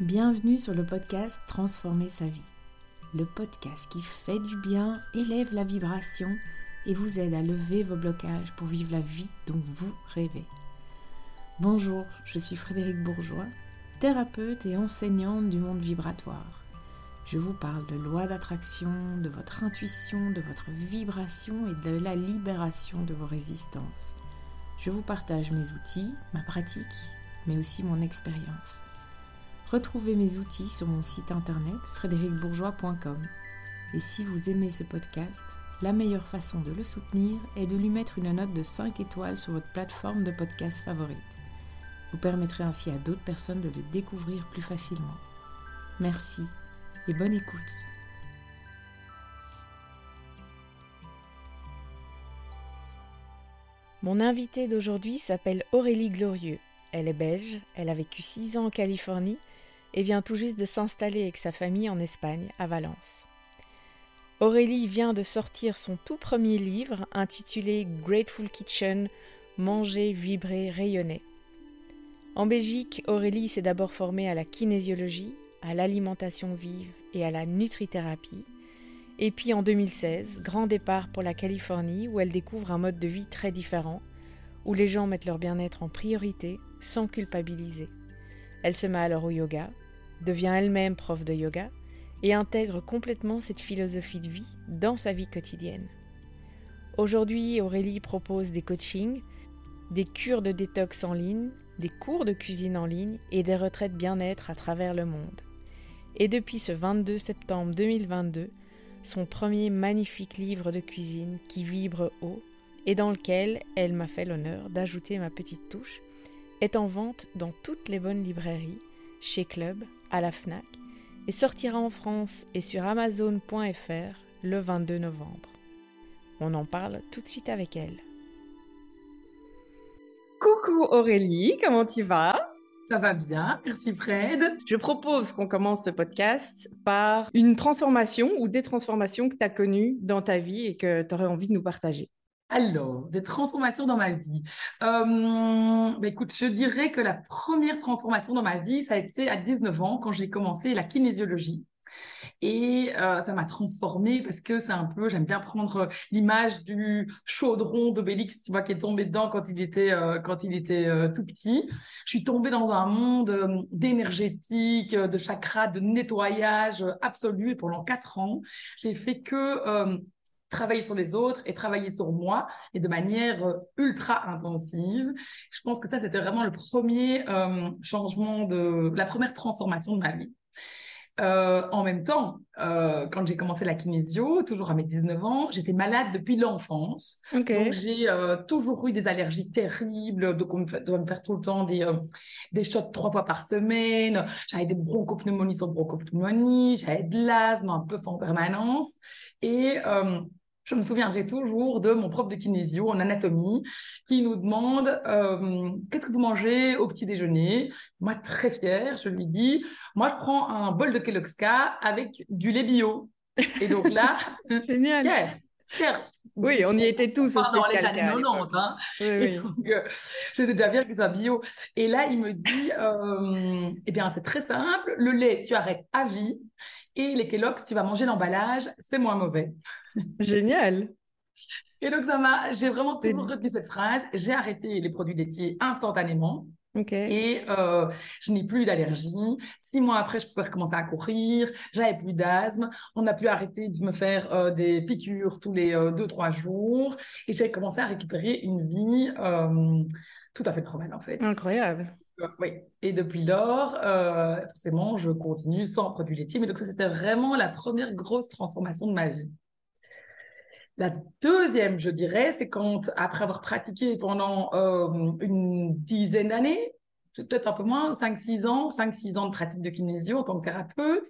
Bienvenue sur le podcast Transformer sa vie. Le podcast qui fait du bien, élève la vibration et vous aide à lever vos blocages pour vivre la vie dont vous rêvez. Bonjour, je suis Frédéric Bourgeois, thérapeute et enseignante du monde vibratoire. Je vous parle de loi d'attraction, de votre intuition, de votre vibration et de la libération de vos résistances. Je vous partage mes outils, ma pratique, mais aussi mon expérience. Retrouvez mes outils sur mon site internet frédéricbourgeois.com. Et si vous aimez ce podcast, la meilleure façon de le soutenir est de lui mettre une note de 5 étoiles sur votre plateforme de podcast favorite. Vous permettrez ainsi à d'autres personnes de le découvrir plus facilement. Merci et bonne écoute. Mon invitée d'aujourd'hui s'appelle Aurélie Glorieux. Elle est belge, elle a vécu 6 ans en Californie et vient tout juste de s'installer avec sa famille en Espagne, à Valence. Aurélie vient de sortir son tout premier livre intitulé Grateful Kitchen Manger, vibrer, rayonner. En Belgique, Aurélie s'est d'abord formée à la kinésiologie, à l'alimentation vive et à la nutrithérapie. Et puis en 2016, grand départ pour la Californie où elle découvre un mode de vie très différent, où les gens mettent leur bien-être en priorité sans culpabiliser. Elle se met alors au yoga, devient elle-même prof de yoga et intègre complètement cette philosophie de vie dans sa vie quotidienne. Aujourd'hui, Aurélie propose des coachings, des cures de détox en ligne, des cours de cuisine en ligne et des retraites bien-être à travers le monde. Et depuis ce 22 septembre 2022, son premier magnifique livre de cuisine qui vibre haut et dans lequel elle m'a fait l'honneur d'ajouter ma petite touche, est en vente dans toutes les bonnes librairies, chez Club, à la FNAC et sortira en France et sur amazon.fr le 22 novembre. On en parle tout de suite avec elle. Coucou Aurélie, comment tu vas? Ça va bien, merci Fred. Je propose qu'on commence ce podcast par une transformation ou des transformations que tu as connues dans ta vie et que tu aurais envie de nous partager. Alors, des transformations dans ma vie. Euh, écoute, je dirais que la première transformation dans ma vie, ça a été à 19 ans quand j'ai commencé la kinésiologie. Et euh, ça m'a transformée parce que c'est un peu, j'aime bien prendre l'image du chaudron d'Obélix, tu vois, qui est tombé dedans quand il était, euh, quand il était tout petit. Je suis tombée dans un monde d'énergétique, de chakras, de nettoyage absolu. Et pendant quatre ans, j'ai fait que travailler sur les autres et travailler sur moi et de manière euh, ultra intensive. Je pense que ça, c'était vraiment le premier euh, changement de, la première transformation de ma vie. Euh, en même temps, quand j'ai commencé la kinésio, toujours à mes 19 ans, j'étais malade depuis l'enfance. Donc j'ai toujours eu des allergies terribles, donc on me, doit me faire tout le temps des, des shots trois fois par semaine. J'avais des bronchopneumonies sur bronchopneumonie, j'avais de l'asthme un peu en permanence. Et je me souviendrai toujours de mon prof de kinésio en anatomie qui nous demande euh, qu'est-ce que vous mangez au petit déjeuner? Moi, très fière, je lui dis moi, je prends un bol de Kellogg's avec du lait bio. Et donc là, génial. Fière, fière. Oui, on y était tous au spécial dans les années 90. Hein. Oui, oui. Euh, j'étais déjà fière qu'il soit bio. Et là, il me dit, euh, eh bien, c'est très simple. Le lait, tu arrêtes à vie. Et les Kellogg's, tu vas manger l'emballage, c'est moins mauvais. Génial. Et donc, ça m'a, j'ai vraiment toujours retenu cette phrase. J'ai arrêté les produits laitiers instantanément. Et euh, je n'ai plus d'allergie. Six mois après, je pouvais recommencer à courir. J'avais plus d'asthme. On a pu arrêter de me faire euh, des piqûres tous les euh, deux, trois jours. Et j'ai commencé à récupérer une vie tout à fait normale, en fait. Incroyable. Oui, et depuis lors, euh, forcément, je continue sans produits laitiers. Mais donc, ça, c'était vraiment la première grosse transformation de ma vie. La deuxième, je dirais, c'est quand, après avoir pratiqué pendant euh, une dizaine d'années, peut-être un peu moins, 5-6 ans, 5-6 ans de pratique de kinésio en tant que thérapeute,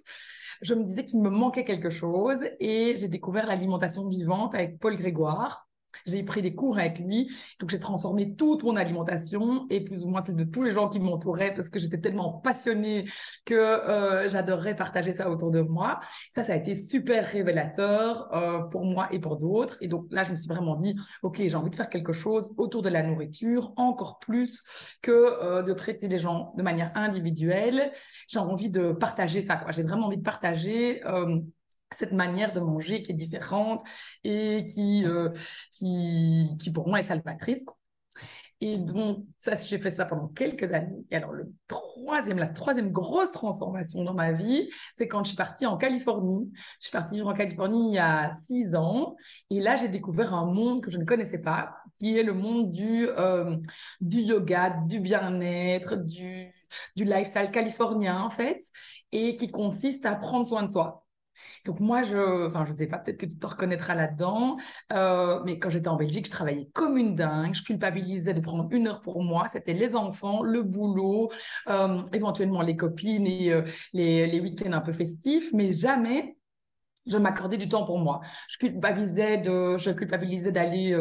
je me disais qu'il me manquait quelque chose et j'ai découvert l'alimentation vivante avec Paul Grégoire. J'ai pris des cours avec lui. Donc, j'ai transformé toute mon alimentation et plus ou moins c'est de tous les gens qui m'entouraient parce que j'étais tellement passionnée que euh, j'adorais partager ça autour de moi. Ça, ça a été super révélateur euh, pour moi et pour d'autres. Et donc là, je me suis vraiment dit, OK, j'ai envie de faire quelque chose autour de la nourriture, encore plus que euh, de traiter les gens de manière individuelle. J'ai envie de partager ça. J'ai vraiment envie de partager cette manière de manger qui est différente et qui, euh, qui, pour moi est salvatrice. Et donc, ça, j'ai fait ça pendant quelques années. Et alors, la troisième grosse transformation dans ma vie, c'est quand je suis partie en Californie. Je suis partie vivre en Californie il y a six ans. Et là, j'ai découvert un monde que je ne connaissais pas, qui est le monde du, euh, yoga, du bien-être, du lifestyle californien, en fait, et qui consiste à prendre soin de soi. Donc moi, je, enfin, je sais pas, peut-être que tu te reconnaîtras là-dedans, euh, mais quand j'étais en Belgique, je travaillais comme une dingue. Je culpabilisais de prendre une heure pour moi. C'était les enfants, le boulot, euh, éventuellement les copines et euh, les, les week-ends un peu festifs, mais jamais je m'accordais du temps pour moi. Je culpabilisais de, je culpabilisais d'aller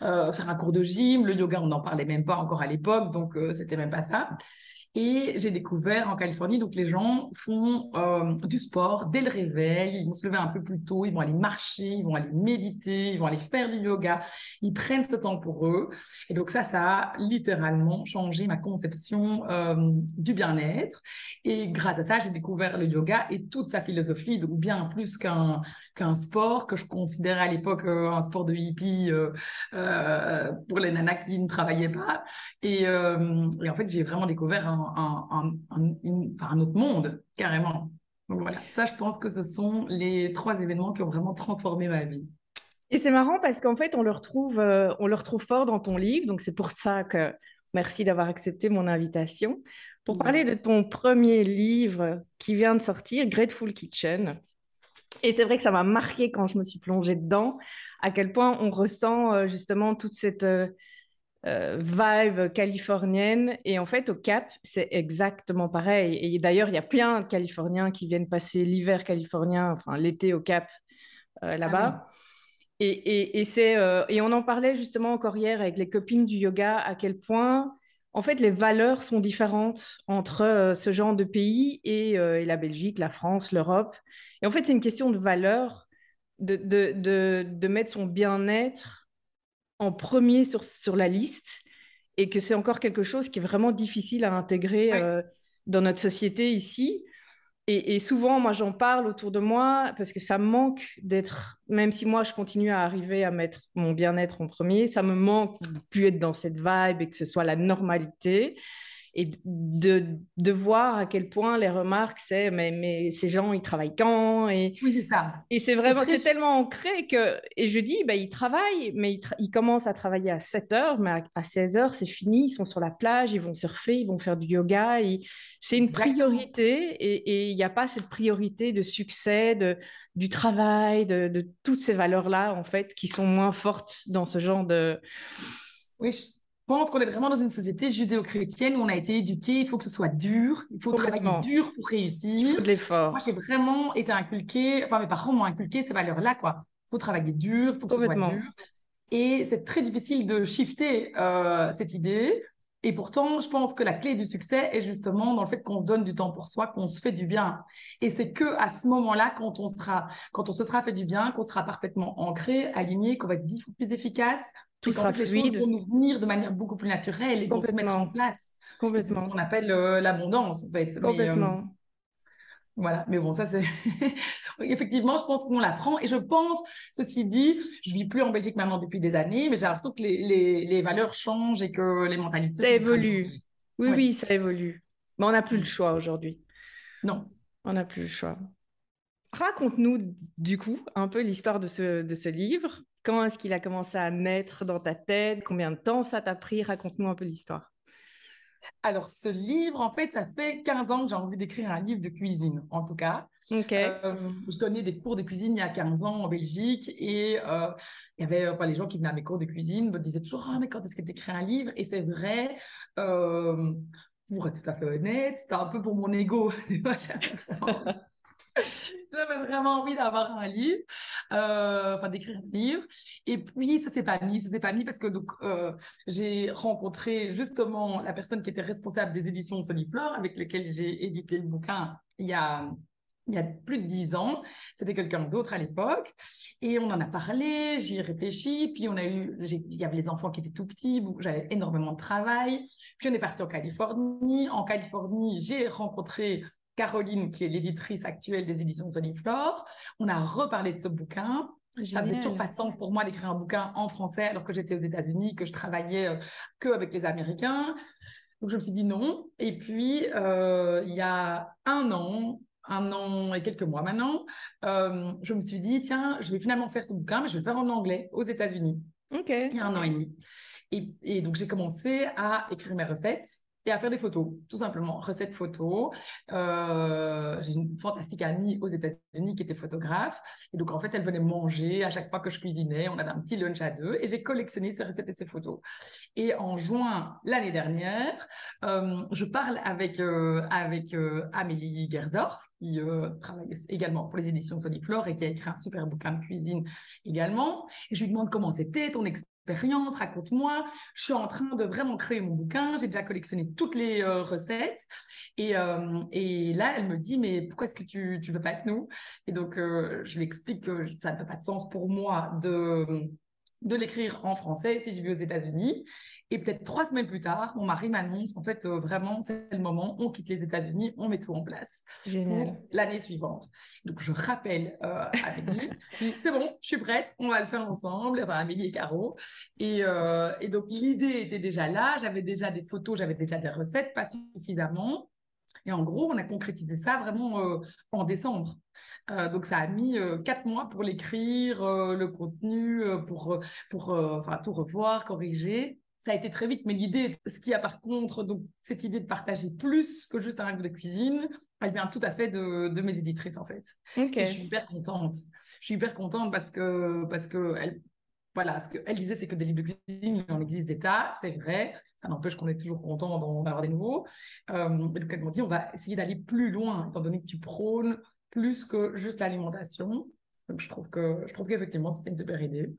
faire un cours de gym. Le yoga, on n'en parlait même pas encore à l'époque, donc c'était même pas ça. Et j'ai découvert en Californie, donc les gens font euh, du sport dès le réveil, ils vont se lever un peu plus tôt, ils vont aller marcher, ils vont aller méditer, ils vont aller faire du yoga, ils prennent ce temps pour eux. Et donc ça, ça a littéralement changé ma conception euh, du bien-être. Et grâce à ça, j'ai découvert le yoga et toute sa philosophie, donc bien plus qu'un qu'un sport que je considérais à l'époque euh, un sport de hippie pour les nanas qui ne travaillaient pas. Et, et en fait, j'ai vraiment découvert un un, un, autre monde, carrément. Donc voilà, ça, je pense que ce sont les trois événements qui ont vraiment transformé ma vie. Et c'est marrant parce qu'en fait, on le retrouve, euh, on le retrouve fort dans ton livre. Donc c'est pour ça que merci d'avoir accepté mon invitation pour parler de ton premier livre qui vient de sortir, Grateful Kitchen. Et c'est vrai que ça m'a marqué quand je me suis plongée dedans, à quel point on ressent euh, justement toute cette euh, euh, vibe californienne. Et en fait, au Cap, c'est exactement pareil. Et d'ailleurs, il y a plein de Californiens qui viennent passer l'hiver californien, enfin l'été au Cap, euh, ah là-bas. et, et, c'est, euh, et on en parlait justement encore hier avec les copines du yoga, à quel point, en fait, les valeurs sont différentes entre ce genre de pays et, et, la Belgique, la France, l'Europe. Et en fait, c'est une question de valeur, de, de, de, de mettre son bien-être en premier sur, sur la liste et que c'est encore quelque chose qui est vraiment difficile à intégrer euh, dans notre société ici. Et, souvent, moi, j'en parle autour de moi parce que ça me manque d'être, même si moi, je continue à arriver à mettre mon bien-être en premier, ça me manque de plus être dans cette vibe et que ce soit la normalité et de, de, voir à quel point les remarques, c'est mais, mais ces gens, ils travaillent quand et, Oui, c'est ça. Et c'est vraiment, c'est tellement ancré que, et je dis, bah, ils travaillent, mais ils, ils commencent à travailler à 7 heures, mais à, 16 heures, c'est fini, ils sont sur la plage, ils vont surfer, ils vont faire du yoga. C'est une priorité et il n'y a pas cette priorité de succès, de, du travail, de, de toutes ces valeurs-là, en fait, qui sont moins fortes dans ce genre de. Oui, pense qu'on est vraiment dans une société judéo-chrétienne où on a été éduqué, il faut que ce soit dur, il faut travailler dur pour réussir. Il faut de l'effort. Moi, j'ai vraiment été inculqué, enfin, mes parents m'ont inculqué ces valeurs-là, quoi. Il faut travailler dur, il faut que ce soit dur. Et c'est très difficile de shifter euh, cette idée. Et pourtant, je pense que la clé du succès est justement dans le fait qu'on donne du temps pour soi, qu'on se fait du bien. Et c'est que à ce moment-là, quand on sera, quand on se sera fait du bien, qu'on sera parfaitement ancré, aligné, qu'on va être dix fois plus efficace, tout sera les choses vont nous venir de manière beaucoup plus naturelle et vont se mettre en place. Complètement. C'est ce qu'on appelle euh, l'abondance, en fait. Euh, Complètement. voilà, mais bon, ça c'est. Effectivement, je pense qu'on l'apprend. Et je pense, ceci dit, je vis plus en Belgique maintenant depuis des années, mais j'ai l'impression que les, les, les, valeurs changent et que les mentalités. Ça évolue. Oui, oui, ça évolue. Mais on n'a plus le choix aujourd'hui. Non. On n'a plus le choix. Raconte-nous, du coup, un peu l'histoire de ce, de ce livre. Comment est-ce qu'il a commencé à naître dans ta tête? Combien de temps ça t'a pris? Raconte-nous un peu l'histoire. Alors, ce livre, en fait, ça fait 15 ans que j'ai envie d'écrire un livre de cuisine, en tout cas. Ok. Euh, je donnais des cours de cuisine il y a 15 ans en Belgique et euh, il y avait enfin, les gens qui venaient à mes cours de cuisine me disaient toujours Ah, mais quand est-ce que tu écris un livre? Et c'est vrai, euh, pour être tout à fait honnête, c'était un peu pour mon ego. J'avais vraiment envie d'avoir un livre, euh, enfin d'écrire un livre. Et puis, ça s'est pas mis, ça s'est pas mis parce que donc euh, j'ai rencontré justement la personne qui était responsable des éditions Soliflore, avec lequel j'ai édité le bouquin il y a il y a plus de dix ans. C'était quelqu'un d'autre à l'époque. Et on en a parlé, j'y ai réfléchi. Puis on a eu, il y avait les enfants qui étaient tout petits, j'avais énormément de travail. Puis on est parti en Californie. En Californie, j'ai rencontré Caroline, qui est l'éditrice actuelle des éditions Soliflore. On a reparlé de ce bouquin. Ça faisait toujours pas de sens pour moi d'écrire un bouquin en français alors que j'étais aux États-Unis, que je travaillais euh, que avec les Américains. Donc je me suis dit non. Et puis euh, il y a un an, un an et quelques mois maintenant, euh, je me suis dit tiens, je vais finalement faire ce bouquin, mais je vais le faire en anglais aux États-Unis. Ok. Il y a un an et demi. Et, et donc j'ai commencé à écrire mes recettes et à faire des photos, tout simplement, recettes photos. Euh, j'ai une fantastique amie aux États-Unis qui était photographe. Et donc, en fait, elle venait manger à chaque fois que je cuisinais. On avait un petit lunch à deux et j'ai collectionné ces recettes et ces photos. Et en juin l'année dernière, euh, je parle avec, euh, avec Amélie Gersdorf, qui travaille également pour les éditions Soliflore et qui a écrit un super bouquin de cuisine également. Et je lui demande comment c'était ton expérience expérience, raconte-moi. Je suis en train de vraiment créer mon bouquin. J'ai déjà collectionné toutes les euh, recettes. Et, euh, et, là, elle me dit, mais pourquoi est-ce que tu ne veux pas être nous? Et donc, euh, je lui explique que ça n'a pas de sens pour moi de de l'écrire en français si je vis aux États-Unis. Et peut-être trois semaines plus tard, mon mari m'annonce qu'en fait, euh, vraiment, c'est le moment, on quitte les États-Unis, on met tout en place pour l'année suivante. Donc, je rappelle euh, Amélie, c'est bon, je suis prête, on va le faire ensemble, enfin, Amélie et Caro. Et, euh, et donc, l'idée était déjà là, j'avais déjà des photos, j'avais déjà des recettes, pas suffisamment. Et en gros, on a concrétisé ça vraiment euh, en décembre. Euh, donc, ça a mis euh, quatre mois pour l'écrire, le contenu, pour, pour tout revoir, corriger. Ça a été très vite, mais l'idée, ce qui a par contre, donc, cette idée de partager plus que juste un livre de cuisine, elle vient tout à fait de, de mes éditrices, en fait. je suis hyper contente. Je suis hyper contente parce que, parce que elle, voilà, ce qu'elle disait, c'est que des livres de cuisine, il en existe des tas, c'est vrai. Ça n'empêche qu'on est toujours content d'en avoir des nouveaux. Euh, donc, elle m'a dit, on va essayer d'aller plus loin, étant donné que tu prônes plus que juste l'alimentation. Donc, je trouve que je trouve qu'effectivement, c'était une super idée.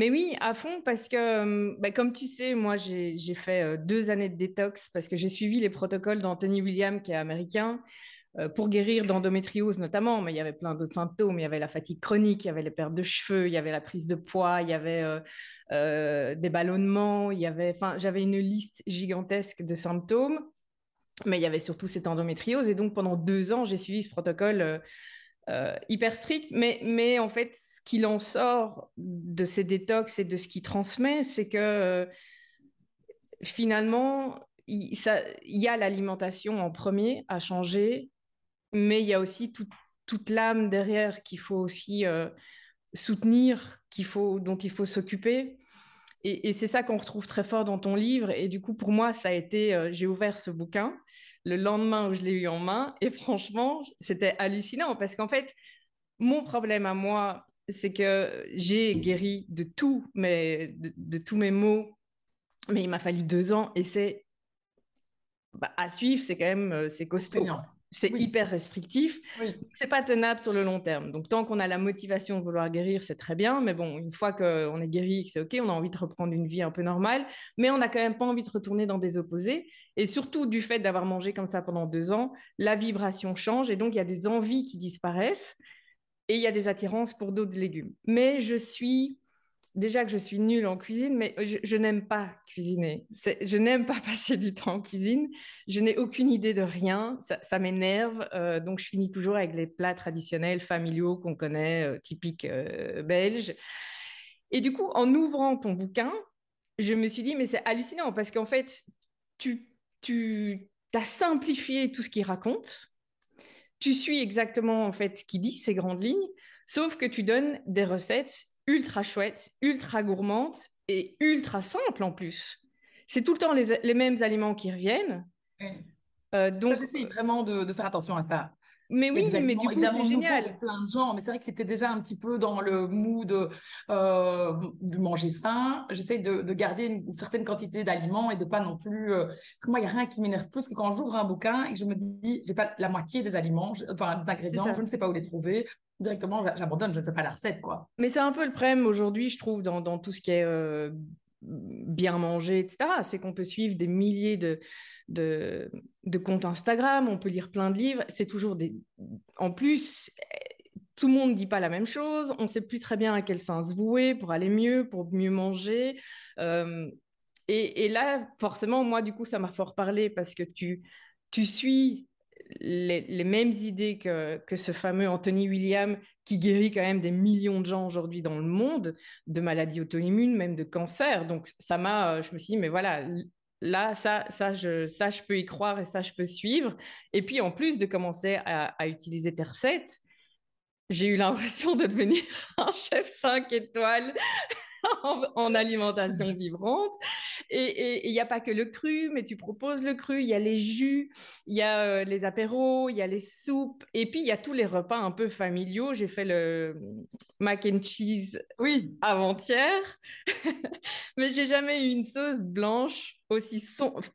Mais oui, à fond, parce que, bah, comme tu sais, moi, j'ai fait deux années de détox parce que j'ai suivi les protocoles d'Anthony William, qui est américain. Pour guérir d'endométriose notamment, mais il y avait plein d'autres symptômes. Il y avait la fatigue chronique, il y avait les pertes de cheveux, il y avait la prise de poids, il y avait des ballonnements, enfin, j'avais une liste gigantesque de symptômes, mais il y avait surtout cette endométriose. Et donc pendant deux ans, j'ai suivi ce protocole hyper strict. Mais, mais en fait, ce qu'il en sort de ces détox et de ce qu'il transmet, c'est que finalement, il, y a l'alimentation en premier à changer, mais il y a aussi toute l'âme derrière qu'il faut aussi euh, soutenir, qu'il faut, dont il faut s'occuper. Et, c'est ça qu'on retrouve très fort dans ton livre. Et du coup, pour moi, ça a été, euh, j'ai ouvert ce bouquin le lendemain où je l'ai eu en main. Et franchement, c'était hallucinant parce qu'en fait, mon problème à moi, c'est que j'ai guéri de tout, mais de, tous mes maux, mais il m'a fallu deux ans et c'est bah, à suivre, c'est quand même euh, c'est costaud c'est hyper restrictif. Oui. C'est pas tenable sur le long terme. Donc, tant qu'on a la motivation de vouloir guérir, c'est très bien. Mais bon, une fois qu'on est guéri, que c'est OK, on a envie de reprendre une vie un peu normale. Mais on n'a quand même pas envie de retourner dans des opposés. Et surtout, du fait d'avoir mangé comme ça pendant deux ans, la vibration change. Et donc, il y a des envies qui disparaissent. Et il y a des attirances pour d'autres légumes. Mais je suis déjà que je suis nulle en cuisine, mais je, n'aime pas cuisiner. Je n'aime pas passer du temps en cuisine. Je n'ai aucune idée de rien. Ça, m'énerve. Euh, donc, je finis toujours avec les plats traditionnels, familiaux qu'on connaît, euh, typiques euh, belges. Et du coup, en ouvrant ton bouquin, je me suis dit, mais c'est hallucinant parce qu'en fait, tu, tu as simplifié tout ce qu'il raconte. Tu suis exactement en fait ce qu'il dit, ces grandes lignes, sauf que tu donnes des recettes ultra chouette, ultra gourmande et ultra simple en plus. C'est tout le temps les, mêmes aliments qui reviennent. Euh, donc, j'essaie vraiment de, faire attention à ça. Mais oui, mais du coup, c'est génial. plein de gens, mais c'est vrai que c'était déjà un petit peu dans le mood euh, de manger sain. J'essaie de, garder une, certaine quantité d'aliments et de pas non plus. Euh, parce que moi, il n'y a rien qui m'énerve plus que quand j'ouvre un bouquin et que je me dis, j'ai pas la moitié des aliments, enfin des ingrédients, je ne sais pas où les trouver. Directement, j'abandonne, je ne fais pas la recette, quoi. Mais c'est un peu le problème aujourd'hui, je trouve, dans, tout ce qui est euh, bien manger, etc. C'est qu'on peut suivre des milliers de de, comptes Instagram, on peut lire plein de livres. C'est toujours des. En plus, tout le monde ne dit pas la même chose. On ne sait plus très bien à quel sens vouer pour aller mieux, pour mieux manger. Euh, et, là, forcément, moi, du coup, ça m'a fort parlé parce que tu, tu suis les, mêmes idées que, que, ce fameux Anthony William qui guérit quand même des millions de gens aujourd'hui dans le monde de maladies auto-immunes, même de cancer. Donc, ça m'a, je me suis dit, mais voilà, là, ça, ça, je, ça, je peux y croire et ça, je peux suivre. Et puis, en plus de commencer à, utiliser tes recettes, j'ai eu l'impression de devenir un chef 5 étoiles en, alimentation vibrante. Et il n'y a pas que le cru, mais tu proposes le cru, il y a les jus, il y a euh, les apéros, il y a les soupes, et puis il y a tous les repas un peu familiaux. J'ai fait le mac and cheese oui. avant-hier, mais j'ai jamais eu une sauce blanche aussi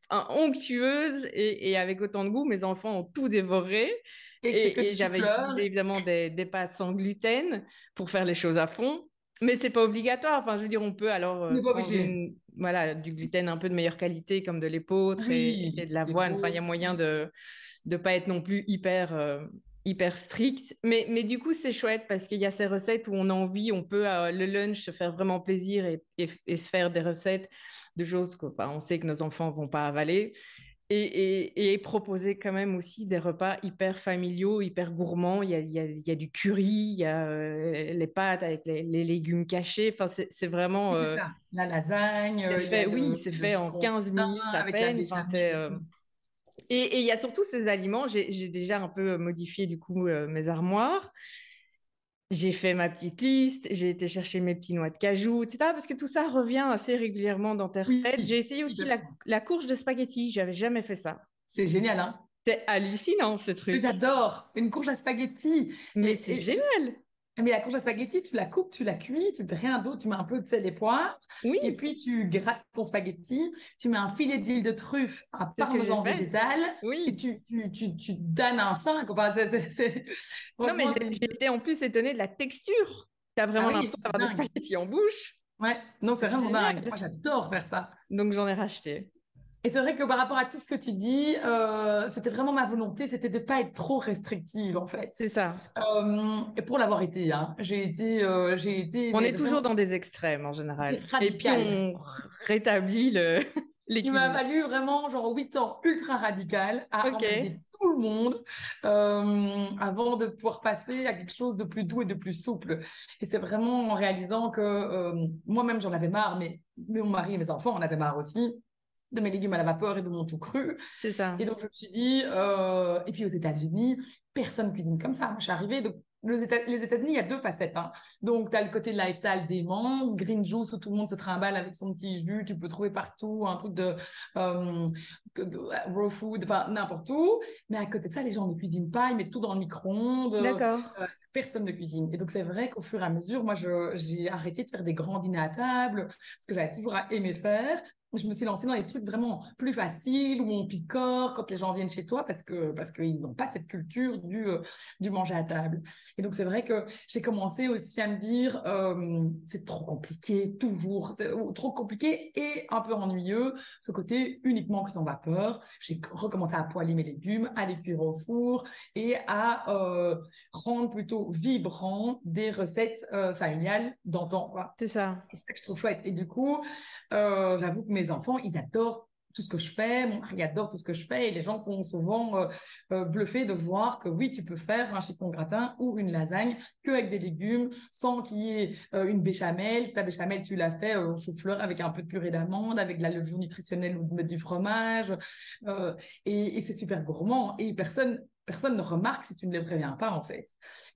onctueuse et, avec autant de goût. Mes enfants ont tout dévoré. Et, j'avais utilisé évidemment des, des, pâtes sans gluten pour faire les choses à fond. Mais c'est pas obligatoire. Enfin, je veux dire, on peut alors euh, voilà, du gluten un peu de meilleure qualité, comme de l'épeautre et, de l'avoine. Enfin, il y a moyen de ne pas être non plus hyper, euh, hyper strict. Mais, mais du coup, c'est chouette parce qu'il y a ces recettes où on a envie, on peut euh, le lunch se faire vraiment plaisir et, et, se faire des recettes de choses qu'on on sait que nos enfants vont pas avaler et, et, proposer quand même aussi des repas hyper familiaux, hyper gourmands. Il y a, il y a, il y a du curry, il y a euh, les pâtes avec les, légumes cachés. Enfin, c'est vraiment. Euh, la lasagne. Fait, oui, c'est fait en 15 minutes à peine. Euh, et, il y a surtout ces aliments. J'ai déjà un peu modifié du coup mes armoires j'ai fait ma petite liste, j'ai été chercher mes petits noix de cajou, etc. Parce que tout ça revient assez régulièrement dans tes recettes. j'ai essayé aussi la, la, courge de spaghetti, j'avais jamais fait ça. C'est génial, hein C'est hallucinant ce truc. J'adore une courge à spaghetti. Mais c'est génial. Mais la courge à spaghetti, tu la coupes, tu la cuis, tu mets rien d'autre, tu mets un peu de sel et poivre. Oui. Et puis tu grattes ton spaghetti, tu mets un filet d'huile de truffe, un parmesan végétal. Oui. Et tu, tu, tu, tu donnes un 5. Enfin, Non, mais j'étais en plus étonnée de la texture. Tu as vraiment ah l'impression d'avoir des spaghettis en bouche. Ouais, non, c'est vraiment dingue. Moi, j'adore faire ça. Donc, j'en ai racheté. Et c'est vrai que par rapport à tout ce que tu dis, euh, c'était vraiment ma volonté, c'était de ne pas être trop restrictive en fait. C'est ça. Euh, et pour l'avoir été, hein, j'ai été, euh, j'ai été. On est toujours dans des extrêmes en général. Et puis on rétablit le. Il m'a fallu vraiment genre 8 ans ultra radical à okay. tout le monde avant de pouvoir passer à quelque chose de plus doux et de plus souple. Et c'est vraiment en réalisant que moi-même j'en avais marre, mais mon mari et mes enfants en avaient marre aussi de mes légumes à la vapeur et de mon tout cru. C'est ça. Et donc, je me suis dit, euh, et puis aux États-Unis, personne cuisine comme ça. Moi, je suis arrivée, donc les États-Unis, il y a deux facettes. Hein. Donc, tu as le côté lifestyle dément, green juice où tout le monde se trimballe avec son petit jus. Tu peux trouver partout un truc de, euh, raw food, enfin n'importe où. Mais à côté de ça, les gens ne cuisinent pas, ils mettent tout dans le micro-ondes. D'accord. Euh, personne ne cuisine. Et donc, c'est vrai qu'au fur et à mesure, moi, j'ai arrêté de faire des grands dîners à table, ce que j'avais toujours aimé faire je me suis lancée dans les trucs vraiment plus faciles où on picore quand les gens viennent chez toi parce que parce qu'ils n'ont pas cette culture du euh, du manger à table. Et donc c'est vrai que j'ai commencé aussi à me dire euh, c'est trop compliqué toujours, c'est trop compliqué et un peu ennuyeux ce côté uniquement que sans vapeur. J'ai recommencé à poêler mes légumes, à les cuire au four et à euh, rendre plutôt vibrant des recettes familiales d'antan. C'est ça. C'est ça que je trouve chouette. Et du coup, j'avoue que mes enfants, ils adorent tout ce que je fais, mon mari adore tout ce que je fais et les gens sont souvent euh, euh, bluffés de voir que oui, tu peux faire un chiffon gratin ou une lasagne que avec des légumes sans qu'il y ait euh, une béchamel. Ta béchamel, tu l'as fait au chou-fleur avec un peu de purée d'amande, avec de la levure nutritionnelle ou du fromage et, et c'est super gourmand et personne personne ne remarque si tu ne les préviens pas, en fait.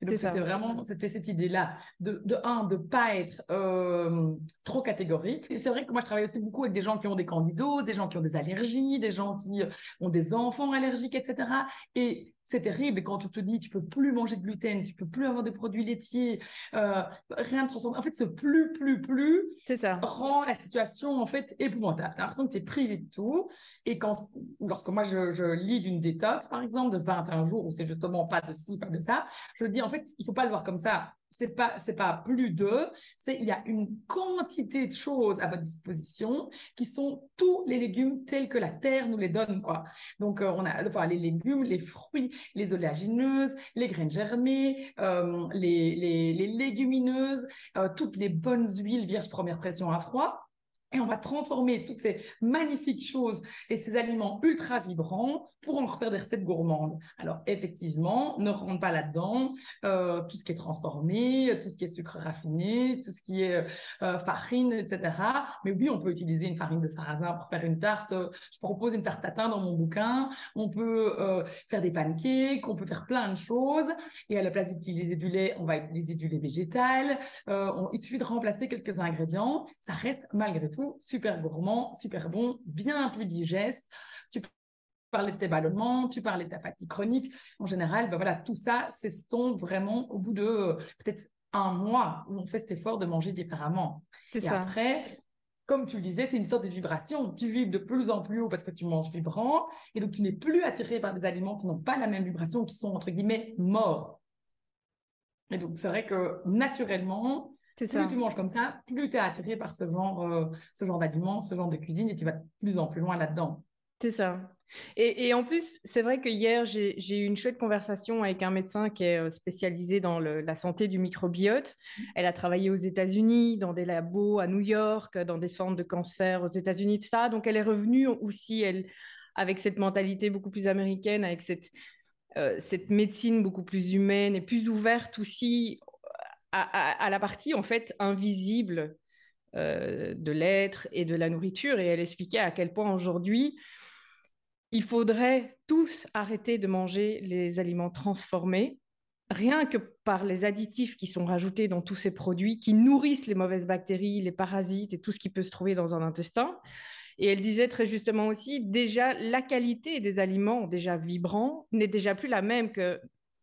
donc, c'était vraiment, c'était cette idée-là de, de un, de pas être euh, trop catégorique. Et c'est vrai que moi, je travaille aussi beaucoup avec des gens qui ont des candidoses, des gens qui ont des allergies, des gens qui ont des enfants allergiques, etc. Et c'est terrible. Et quand on te dit tu peux plus manger de gluten, tu peux plus avoir de produits laitiers, euh, rien de transformé. En fait, ce plus, plus, plus ça. rend la situation en fait épouvantable. Tu as l'impression que tu es privé de tout. Et quand, lorsque moi je, je lis d'une détox, par exemple, de 21 jours, où c'est justement pas de ci, pas de ça, je dis en fait, il faut pas le voir comme ça c'est pas c'est pas plus de, c'est il y a une quantité de choses à votre disposition qui sont tous les légumes tels que la terre nous les donne quoi. Donc euh, on a enfin, les légumes, les fruits, les oléagineuses, les graines germées, euh, les, les, légumineuses, euh, toutes les bonnes huiles vierges première pression à froid. Et on va transformer toutes ces magnifiques choses et ces aliments ultra vibrants pour en refaire des recettes gourmandes. Alors effectivement, ne rentre pas là-dedans euh, tout ce qui est transformé, tout ce qui est sucre raffiné, tout ce qui est euh, farine, etc. Mais oui, on peut utiliser une farine de sarrasin pour faire une tarte. Je propose une tarte tatin dans mon bouquin. On peut euh, faire des pancakes, on peut faire plein de choses. Et à la place d'utiliser du lait, on va utiliser du lait végétal. il suffit de remplacer quelques ingrédients. Ça reste malgré tout super gourmand, super bon, bien plus digeste. Tu parlais de tes ballonnements, tu parlais de ta fatigue chronique. En général, ben voilà, tout ça s'estompe vraiment au bout de euh, peut-être un mois où on fait cet effort de manger différemment. Et ça. après, comme tu le disais, c'est une sorte de vibration. Tu vibres de plus en plus haut parce que tu manges vibrant, et donc tu n'es plus attiré par des aliments qui n'ont pas la même vibration, qui sont entre guillemets morts. Et donc c'est vrai que naturellement, plus tu manges comme ça, plus tu es attiré par ce genre, euh, ce genre d'aliments, ce genre de cuisine, et tu vas de plus en plus loin là-dedans. C'est ça. Et, en plus, c'est vrai que hier, j'ai eu une chouette conversation avec un médecin qui est euh, spécialisé dans la santé du microbiote. Elle a travaillé aux États-Unis, dans des labos à New York, dans des centres de cancer aux États-Unis, etc. Donc, elle est revenue aussi, elle, avec cette mentalité beaucoup plus américaine, avec cette, euh, cette médecine beaucoup plus humaine et plus ouverte aussi à, la partie en fait invisible euh, de l'être et de la nourriture. Et elle expliquait à quel point aujourd'hui, il faudrait tous arrêter de manger les aliments transformés, rien que par les additifs qui sont rajoutés dans tous ces produits, qui nourrissent les mauvaises bactéries, les parasites et tout ce qui peut se trouver dans un intestin. Et elle disait très justement aussi, déjà, la qualité des aliments, déjà vibrants, n'est déjà plus la même que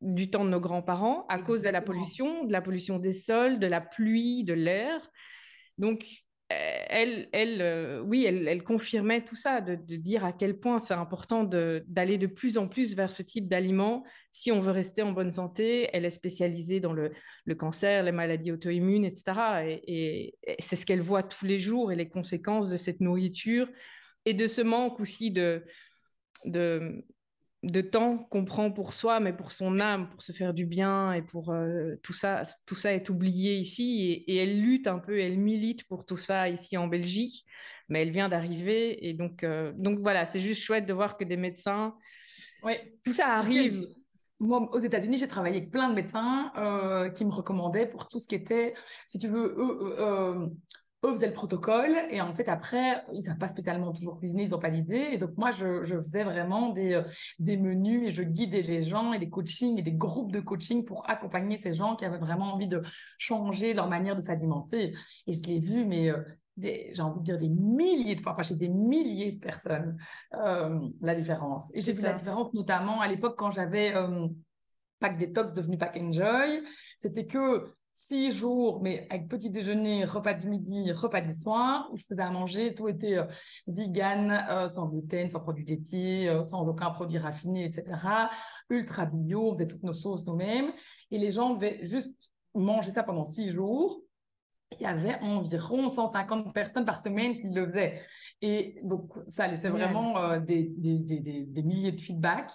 du temps de nos grands-parents à cause de la pollution, de la pollution des sols, de la pluie, de l'air. Donc, euh, elle, elle euh, oui, elle, confirmait tout ça, de, dire à quel point c'est important d'aller de, plus en plus vers ce type d'aliments si on veut rester en bonne santé. Elle est spécialisée dans le, cancer, les maladies auto-immunes, etc. Et, c'est ce qu'elle voit tous les jours et les conséquences de cette nourriture et de ce manque aussi de, de, de temps qu'on prend pour soi, mais pour son âme, pour se faire du bien et pour euh, tout ça, tout ça est oublié ici. Et, elle lutte un peu, elle milite pour tout ça ici en Belgique, mais elle vient d'arriver. Et donc euh, donc voilà, c'est juste chouette de voir que des médecins, ouais, tout ça arrive. Moi, aux États-Unis, j'ai travaillé avec plein de médecins euh, qui me recommandaient pour tout ce qui était, si tu veux, eux faisaient le protocole et en fait après ils savent pas spécialement toujours cuisiner ils ont pas d'idée et donc moi je, je faisais vraiment des, euh, des menus et je guidais les gens et des coachings et des groupes de coaching pour accompagner ces gens qui avaient vraiment envie de changer leur manière de s'alimenter et je l'ai vu mais euh, j'ai envie de dire des milliers de fois, enfin chez des milliers de personnes, euh, la différence. Et j'ai vu la différence notamment à l'époque quand j'avais Pack Detox devenu Pack Enjoy, c'était que six jours, mais avec petit déjeuner, repas du midi, repas du soir, où je faisais à manger, tout était euh, vegan, euh, sans gluten, sans produits laitiers, euh, sans aucun produit raffiné, etc. Ultra bio, on faisait toutes nos sauces nous-mêmes. Et les gens devaient juste manger ça pendant six jours. Il y avait environ 150 personnes par semaine qui le faisaient. Et donc, ça laissait vraiment des, des, des, des milliers de feedbacks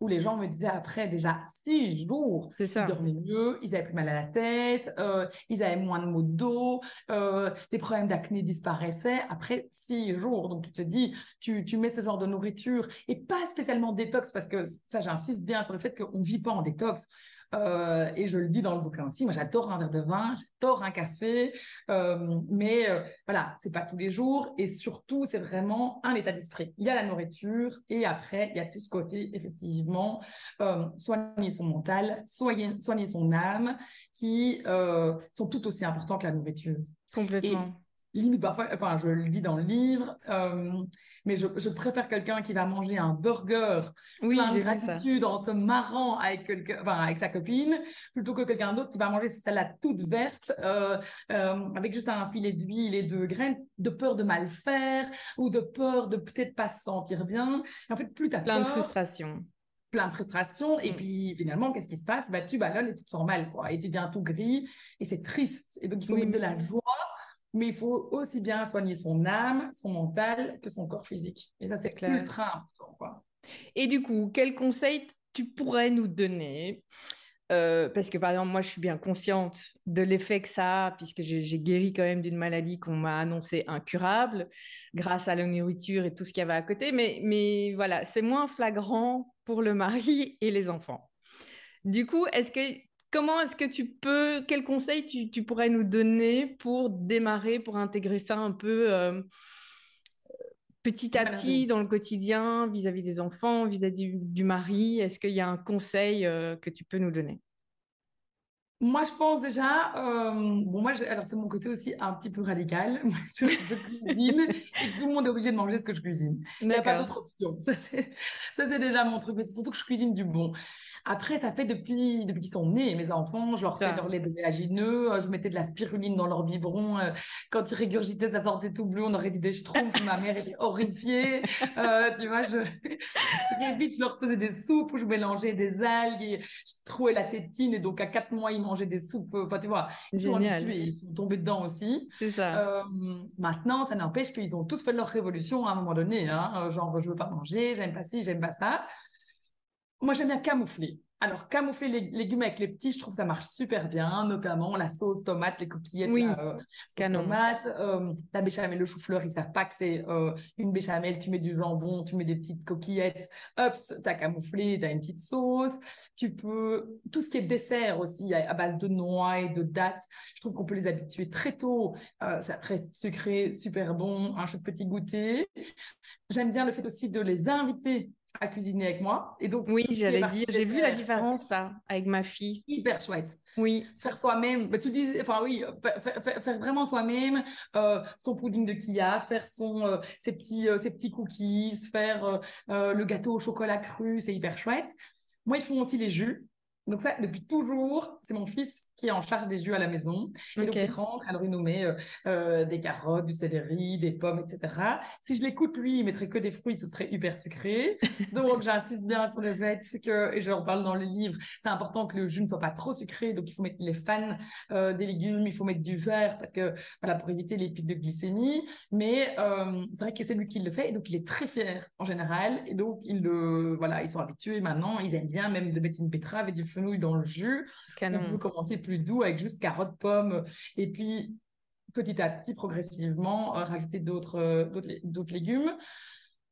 où les gens me disaient après déjà six jours, ils dormaient mieux, ils avaient plus mal à la tête, euh, ils avaient moins de maux de dos, euh, les problèmes d'acné disparaissaient après six jours. Donc tu te dis, tu, tu mets ce genre de nourriture et pas spécialement détox parce que ça j'insiste bien sur le fait qu'on ne vit pas en détox. Euh, et je le dis dans le bouquin aussi, moi j'adore un verre de vin, j'adore un café, euh, mais euh, voilà, c'est pas tous les jours et surtout c'est vraiment un état d'esprit. Il y a la nourriture et après il y a tout ce côté effectivement soigner son mental, soigner son âme qui sont tout aussi importants que la nourriture. Complètement limite parfois, enfin, je le dis dans le livre, euh, mais je, je préfère quelqu'un qui va manger un burger oui, plein de gratitude en se marrant avec, enfin, avec sa copine, plutôt que quelqu'un d'autre qui va manger sa salade toute verte euh, euh, avec juste un filet d'huile et de graines, de peur de mal faire ou de peur de peut-être pas se sentir bien. Et en fait, plus plein de frustration plein de frustration et mm. puis finalement qu'est-ce qui se passe? Bah tu ballonnes et tu te sens mal quoi et tu deviens tout gris et c'est triste et donc il faut mettre de la joie mais il faut aussi bien soigner son âme, son mental que son corps physique. Et ça, c'est ultra important. Quoi. Et du coup, quel conseil tu pourrais nous donner euh, parce que par exemple, moi, je suis bien consciente de l'effet que ça a, puisque j'ai guéri quand même d'une maladie qu'on m'a annoncée incurable, grâce à la nourriture et tout ce qu'il y avait à côté. Mais, mais voilà, c'est moins flagrant pour le mari et les enfants. Du coup, est-ce que comment est-ce que tu peux, quel conseil tu, pourrais nous donner pour démarrer, pour intégrer ça un peu euh, petit à petit dans le quotidien, vis-à-vis des enfants, vis-à-vis du, mari? Est-ce qu'il y a un conseil euh, que tu peux nous donner? Moi, je pense déjà, euh, bon, moi, alors c'est mon côté aussi un petit peu radical. Moi, je, cuisine et tout le monde est obligé de manger ce que je cuisine. Il n'y a pas d'autre option. Ça, c'est déjà mon truc. Mais c'est surtout que je cuisine du bon. Après, ça fait depuis, depuis qu'ils sont nés, mes enfants, je leur fais leur lait oléagineux, euh, je mettais de la spiruline dans leur biberon. Euh, quand ils régurgitaient, ça sortait tout bleu, on aurait dit des schtroumpfs, ma mère était horrifiée. Euh, tu vois, je... très vite, je leur faisais des soupes où je mélangeais des algues et je trouais la tétine. Et donc, à quatre mois, ils mangeaient des soupes. Enfin, tu vois, ils sont habitués, ils sont tombés dedans aussi. C'est ça. maintenant, ça n'empêche qu'ils ont tous fait leur révolution à un moment donné. Hein. Genre, je veux pas manger, j'aime pas ci, j'aime pas ça. Moi, j'aime bien camoufler. Alors, camoufler les légumes avec les petits, je trouve que ça marche super bien, notamment la sauce tomate, les coquillettes, oui, la euh, sauce tomate, euh, la béchamel, le chou-fleur, ils savent pas que c'est euh, une béchamel, tu mets du jambon, tu mets des petites coquillettes, hop, as camouflé, as une petite sauce. Tu peux, tout ce qui est dessert aussi, à base de noix et de dattes, je trouve qu'on peut les habituer très tôt. ça reste sucré, super bon, un chou de petit goûter. J'aime bien le fait aussi de les inviter à cuisiner avec moi. Et donc, oui, j'allais dire, j'ai vu la différence, ça, avec ma fille. Hyper chouette. Oui. Faire soi-même, bah, tu dis, enfin oui, faire, vraiment soi-même euh, son pudding de Kia, faire son, euh, ses, petits, euh, ses petits cookies, faire le gâteau au chocolat cru, c'est hyper chouette. Moi, ils font aussi les jus. Donc ça, depuis toujours, c'est mon fils qui est en charge des jus à la maison. Et donc il rentre, alors il nous met euh, euh, des carottes, du céleri, des pommes, etc. Si je l'écoute, lui, il mettrait que des fruits, ce serait hyper sucré. donc j'insiste bien sur le fait que, et je en parle dans le livre, c'est important que le jus ne soit pas trop sucré. Donc il faut mettre les fans euh, des légumes, il faut mettre du verre parce que voilà pour éviter les pics de glycémie. Mais c'est vrai que c'est lui qui le fait, et donc il est très fier en général. Et donc il le, voilà, ils sont habitués maintenant, ils aiment bien même de mettre une betterave et du fenouil dans le jus. Canon. On peut commencer plus doux avec juste carottes, pommes, et puis petit à petit, progressivement, euh, rajouter d'autres euh, d'autres légumes.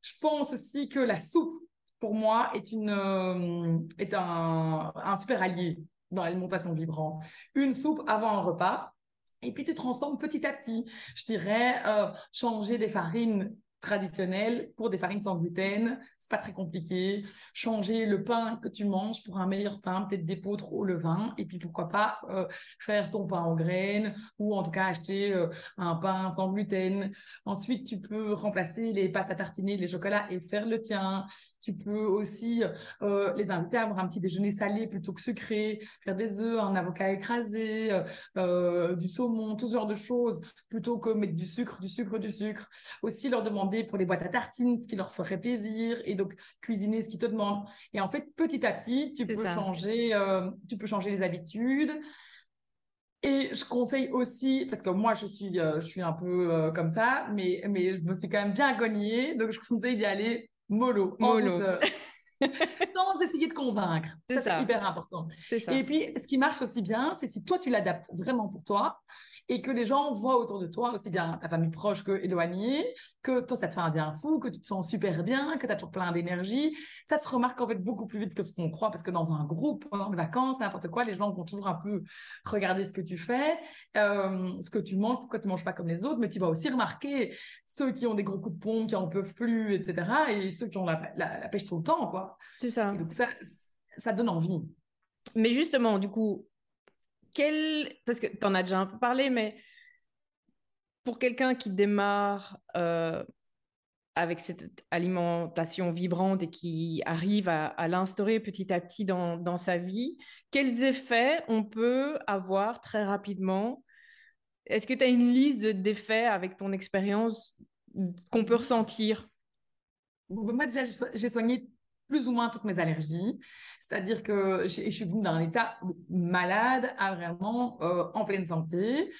Je pense aussi que la soupe, pour moi, est, une, euh, est un, un super allié dans l'alimentation vibrante. Une soupe avant un repas, et puis tu transformes petit à petit. Je dirais changer des farines traditionnel pour des farines sans gluten. C'est pas très compliqué. Changer le pain que tu manges pour un meilleur pain, peut-être des pots au levain. Et puis pourquoi pas euh, faire ton pain en graines ou en tout cas acheter euh, un pain sans gluten. Ensuite, tu peux remplacer les pâtes à tartiner, les chocolats et faire le tien. Tu peux aussi euh, les inviter à avoir un petit déjeuner salé plutôt que sucré, faire des œufs, un avocat écrasé, du saumon, tout ce genre de choses, plutôt que mettre du sucre, du sucre, du sucre. Aussi leur demander pour les boîtes à tartines ce qui leur ferait plaisir et donc cuisiner ce qu'ils te demandent. Et en fait, petit à petit, tu peux changer, euh, tu peux changer les habitudes. Et je conseille aussi, parce que moi je suis, euh, je suis un peu euh, comme ça, mais, mais je me suis quand même bien cognée, donc je conseille d'y aller mollo, mollo. sans essayer de convaincre. Ça, c'est hyper important. Et puis, ce qui marche aussi bien, c'est si toi, tu l'adaptes vraiment pour toi et que les gens voient autour de toi, aussi bien ta famille proche que éloignée, que toi, ça te fait un bien fou, que tu te sens super bien, que tu as toujours plein d'énergie. Ça se remarque en fait beaucoup plus vite que ce qu'on croit parce que dans un groupe, pendant les vacances, n'importe quoi, les gens vont toujours un peu regarder ce que tu fais, euh, ce que tu manges, pourquoi tu manges pas comme les autres, mais tu vas aussi remarquer ceux qui ont des gros coups de pompe, qui en peuvent plus, etc. et ceux qui ont la, la pêche tout le temps, quoi. C'est ça. donc ça, ça donne envie. Mais justement, du coup, parce que tu en as déjà un peu parlé, mais pour quelqu'un qui démarre avec cette alimentation vibrante et qui arrive à, l'instaurer petit à petit dans, sa vie, quels effets on peut avoir très rapidement? Est-ce que tu as une liste d'effets avec ton expérience qu'on peut ressentir? Moi, déjà, j'ai soigné plus ou moins toutes mes allergies. C'est-à-dire que je, suis venue d'un état malade à vraiment euh, en pleine santé.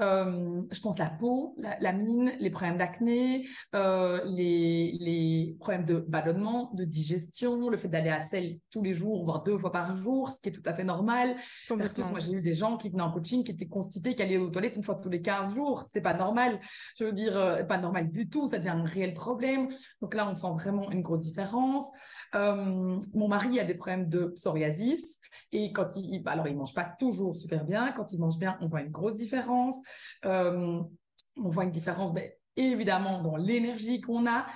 Euh, je pense la peau, la, mine, les problèmes d'acné, euh, les, les, problèmes de ballonnement, de digestion, le fait d'aller à selle tous les jours, voire deux fois par jour, ce qui est tout à fait normal. moi, j'ai eu des gens qui venaient en coaching qui étaient constipés, qui allaient aux toilettes une fois tous les 15 jours. C'est pas normal. Je veux dire, pas normal du tout. Ça devient un réel problème. Donc là, on sent vraiment une grosse différence. Mon mari a des problèmes de psoriasis. Et quand il, alors il mange pas toujours super bien. Quand il mange bien, on voit une grosse différence. Euh, on voit une différence, ben, évidemment, dans l'énergie qu'on a,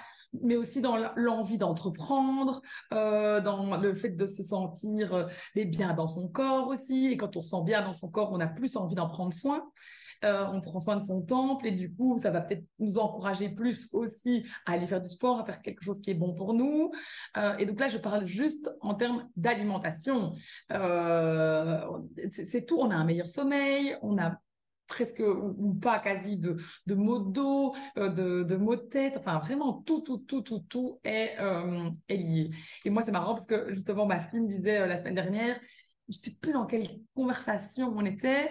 mais aussi dans l'envie d'entreprendre, euh, dans le fait de se sentir euh, bien dans son corps aussi. Et quand on se sent bien dans son corps, on a plus envie d'en prendre soin. Euh, on prend soin de son temple et du coup, ça va peut-être nous encourager plus aussi à aller faire du sport, à faire quelque chose qui est bon pour nous. Euh, et donc là, je parle juste en termes d'alimentation. Euh, c'est tout, on a un meilleur sommeil, on a presque ou pas quasi de, de maux de dos, de, de maux de tête, enfin vraiment tout, tout, tout, tout, tout est, lié. Et moi, c'est marrant parce que justement, ma fille me disait la semaine dernière, je sais plus dans quelle conversation on était,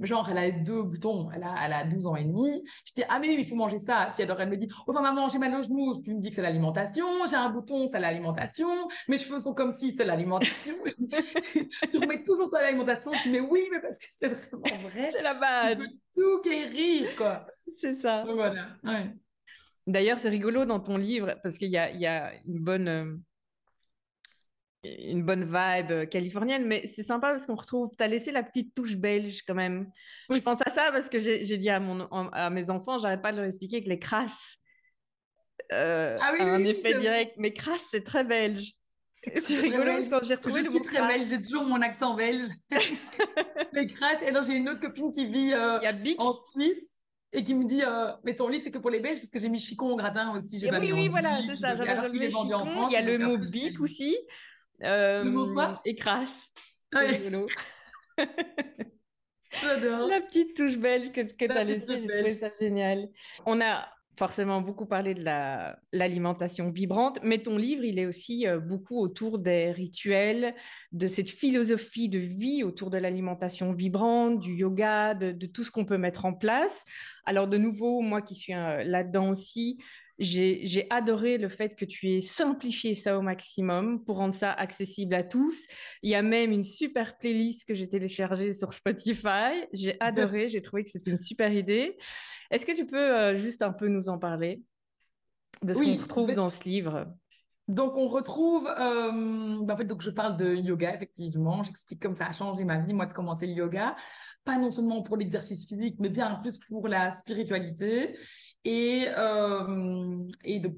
genre, elle a deux boutons, elle a, elle a 12 ans et demi. Je dis, ah, mais oui, il faut manger ça. Puis alors, elle me dit, oh, maman, j'ai mal aux genoux. Tu me dis que c'est l'alimentation. J'ai un bouton, c'est l'alimentation. Mes cheveux sont comme si c'est l'alimentation. tu, remets toujours toi l'alimentation. Dis, mais oui, mais parce que c'est vraiment vrai. C'est la base. tout guérir, quoi. C'est ça. voilà. D'ailleurs, c'est rigolo dans ton livre parce qu'il y a, y a une bonne. Euh, une bonne vibe euh, californienne, mais c'est sympa parce qu'on retrouve, tu as laissé la petite touche belge quand même. Je pense à ça parce que j'ai dit à, mon, à mes enfants, j'arrête pas de leur expliquer que les crasses euh, ah un effet direct, mais crasse, c'est très belge. C'est rigolo parce que quand j'ai retrouvé je suis très belge, j'ai toujours mon accent belge. les crasses, et donc j'ai une autre copine qui vit euh, en Suisse et qui me dit mais ton livre c'est que pour les Belges parce que j'ai mis chicon au gratin aussi. J'ai oui oui voilà c'est ça j'avais le chicon. Il y a le mot bic aussi le mot quoi? Euh, Écrasse. C'est La petite touche belge que, que tu as laissée, j'ai trouvé ça génial. On a forcément beaucoup parlé de l'alimentation vibrante, mais ton livre, il est aussi euh, beaucoup autour des rituels, de cette philosophie de vie autour de l'alimentation vibrante, du yoga, de, de, tout ce qu'on peut mettre en place. Alors de nouveau, moi qui suis euh, là-dedans aussi, j'ai adoré le fait que tu aies simplifié ça au maximum pour rendre ça accessible à tous. Il y a même une super playlist que j'ai téléchargée sur Spotify. J'ai adoré, j'ai trouvé que c'était une super idée. Est-ce que tu peux euh, juste un peu nous en parler de ce qu'on retrouve dans ce livre? Donc, on retrouve, euh, bah, en fait, donc je parle de yoga, effectivement. J'explique comme ça a changé ma vie, moi, de commencer le yoga. Pas non seulement pour l'exercice physique, mais bien plus pour la spiritualité. Et, euh, et le,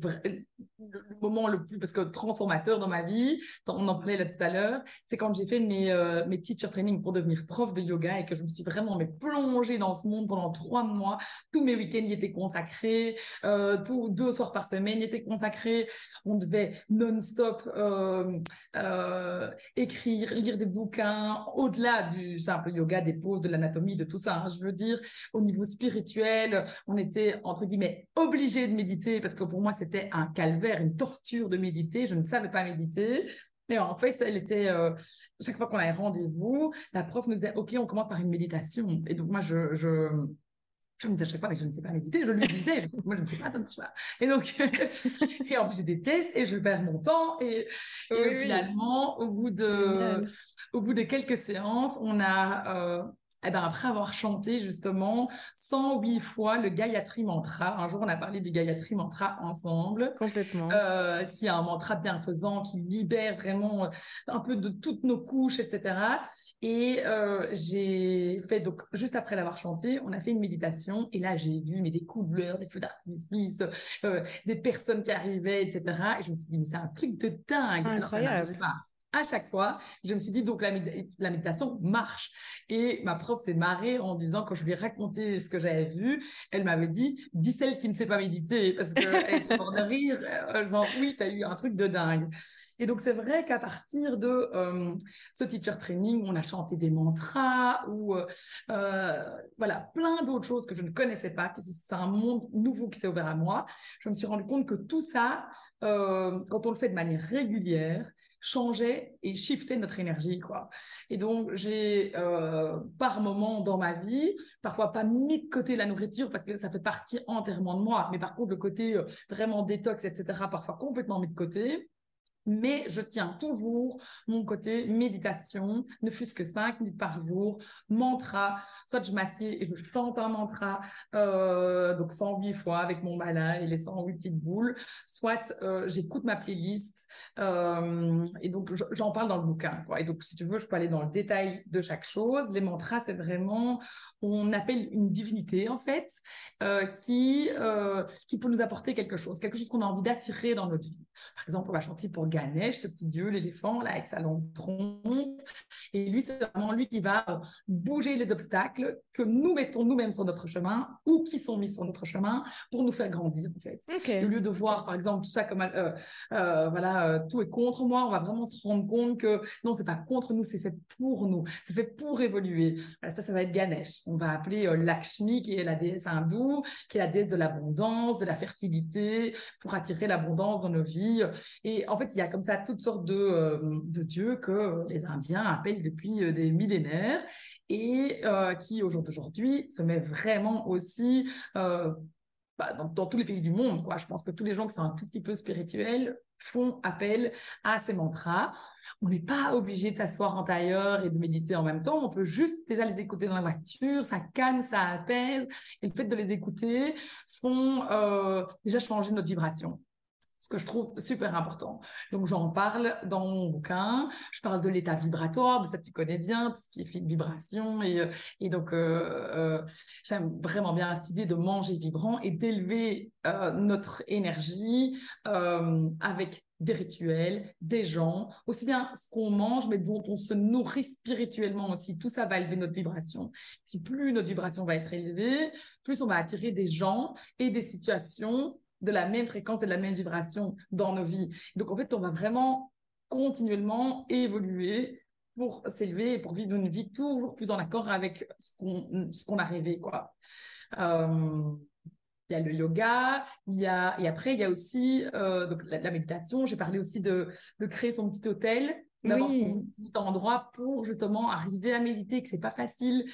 moment le plus parce que transformateur dans ma vie, on en parlait là tout à l'heure, c'est quand j'ai fait mes, euh, mes teacher training pour devenir prof de yoga et que je me suis vraiment mais, plongée dans ce monde pendant trois mois. Tous mes week-ends y étaient consacrés, euh, tous, deux soirs par semaine y étaient consacrés. On devait non-stop écrire, lire des bouquins, au-delà du simple yoga, des poses, de l'anatomie, de tout ça. Hein, je veux dire, au niveau spirituel, on était entre guillemets mais obligée de méditer parce que pour moi, c'était un calvaire, une torture de méditer. Je ne savais pas méditer. Mais en fait, elle était, euh, chaque fois qu'on avait rendez-vous, la prof nous disait, OK, on commence par une méditation. Et donc, moi, je, je, je me disais à chaque fois, mais je ne sais pas méditer. Je lui disais, moi, je ne sais pas, ça ne marche pas. Et donc, et en plus, j'ai des tests et je perds mon temps. Et, finalement, au bout de, au bout de quelques séances, on a, euh, eh ben, après avoir chanté justement 108 fois le Gayatri Mantra, un jour on a parlé du Gayatri Mantra ensemble, complètement, euh, qui est un mantra bienfaisant, qui libère vraiment euh, un peu de toutes nos couches, etc. Et euh, j'ai fait donc juste après l'avoir chanté, on a fait une méditation et là j'ai vu mais des couleurs, des feux d'artifice, des personnes qui arrivaient, etc. Et je me suis dit mais c'est un truc de dingue. Incroyable. Alors, ça à chaque fois, je me suis dit, donc la, la méditation marche. Et ma prof s'est marrée en disant, quand je lui ai raconté ce que j'avais vu, elle m'avait dit, dis celle qui ne sait pas méditer, parce qu'elle était mort de rire, euh, genre, oui, tu as eu un truc de dingue. Et donc, c'est vrai qu'à partir de euh, ce teacher training, on a chanté des mantras ou euh, voilà, plein d'autres choses que je ne connaissais pas, c'est un monde nouveau qui s'est ouvert à moi. Je me suis rendu compte que tout ça, quand on le fait de manière régulière, changeait et shiftait notre énergie, quoi. Et donc, j'ai, euh, par moment dans ma vie, parfois pas mis de côté la nourriture parce que ça fait partie entièrement de moi, mais par contre, le côté euh, vraiment détox, etc., parfois complètement mis de côté mais je tiens toujours mon côté méditation, ne fût-ce que 5 minutes par jour, mantra, soit je m'assieds et je chante un mantra, euh, donc 108 fois avec mon mala et les 108 petites boules, soit euh, j'écoute ma playlist, euh, et donc j'en parle dans le bouquin. Et donc, si tu veux, je peux aller dans le détail de chaque chose. Les mantras, c'est vraiment, on appelle une divinité, en fait, qui, qui peut nous apporter quelque chose, quelque chose qu'on a envie d'attirer dans notre vie. Par exemple, on va chanter pour Ganesh, ce petit dieu, l'éléphant, là, avec sa longue trompe. Et lui, c'est vraiment lui qui va euh, bouger les obstacles que nous mettons nous-mêmes sur notre chemin ou qui sont mis sur notre chemin pour nous faire grandir, en fait. Au lieu de voir, par exemple, tout ça comme, euh, euh, voilà, tout est contre moi, on va vraiment se rendre compte que non, c'est pas contre nous, c'est fait pour nous, c'est fait pour évoluer. ça, ça va être Ganesh. On va appeler Lakshmi, qui est la déesse hindoue, qui est la déesse de l'abondance, de la fertilité, pour attirer l'abondance dans nos vies. Et en fait, il y a comme ça toutes sortes de, euh, dieux que les Indiens appellent depuis euh, des millénaires et euh, qui, au jour d'aujourd'hui, se met vraiment aussi bah, dans, tous les pays du monde. Je pense que tous les gens qui sont un tout petit peu spirituels font appel à ces mantras. On n'est pas obligé de s'asseoir en tailleur et de méditer en même temps. On peut juste déjà les écouter dans la voiture. Ça calme, ça apaise. Et le fait de les écouter font déjà changer notre vibration ce que je trouve super important. Donc, j'en parle dans mon bouquin. Je parle de l'état vibratoire, de ça tu connais bien, tout ce qui est vibration. Et, euh, donc, euh, euh, j'aime vraiment bien cette idée de manger vibrant et d'élever notre énergie avec des rituels, des gens, aussi bien ce qu'on mange, mais dont on se nourrit spirituellement aussi. Tout ça va élever notre vibration. Puis plus notre vibration va être élevée, plus on va attirer des gens et des situations de la même fréquence et de la même vibration dans nos vies. Donc, en fait, on va vraiment continuellement évoluer pour s'élever et pour vivre une vie toujours plus en accord avec ce qu'on a rêvé, quoi. Euh, il y a le yoga, il y a, et après, il y a aussi euh, donc la, méditation. J'ai parlé aussi de, de créer son petit hôtel d'avoir son petit endroit pour justement arriver à méditer, que c'est pas facile.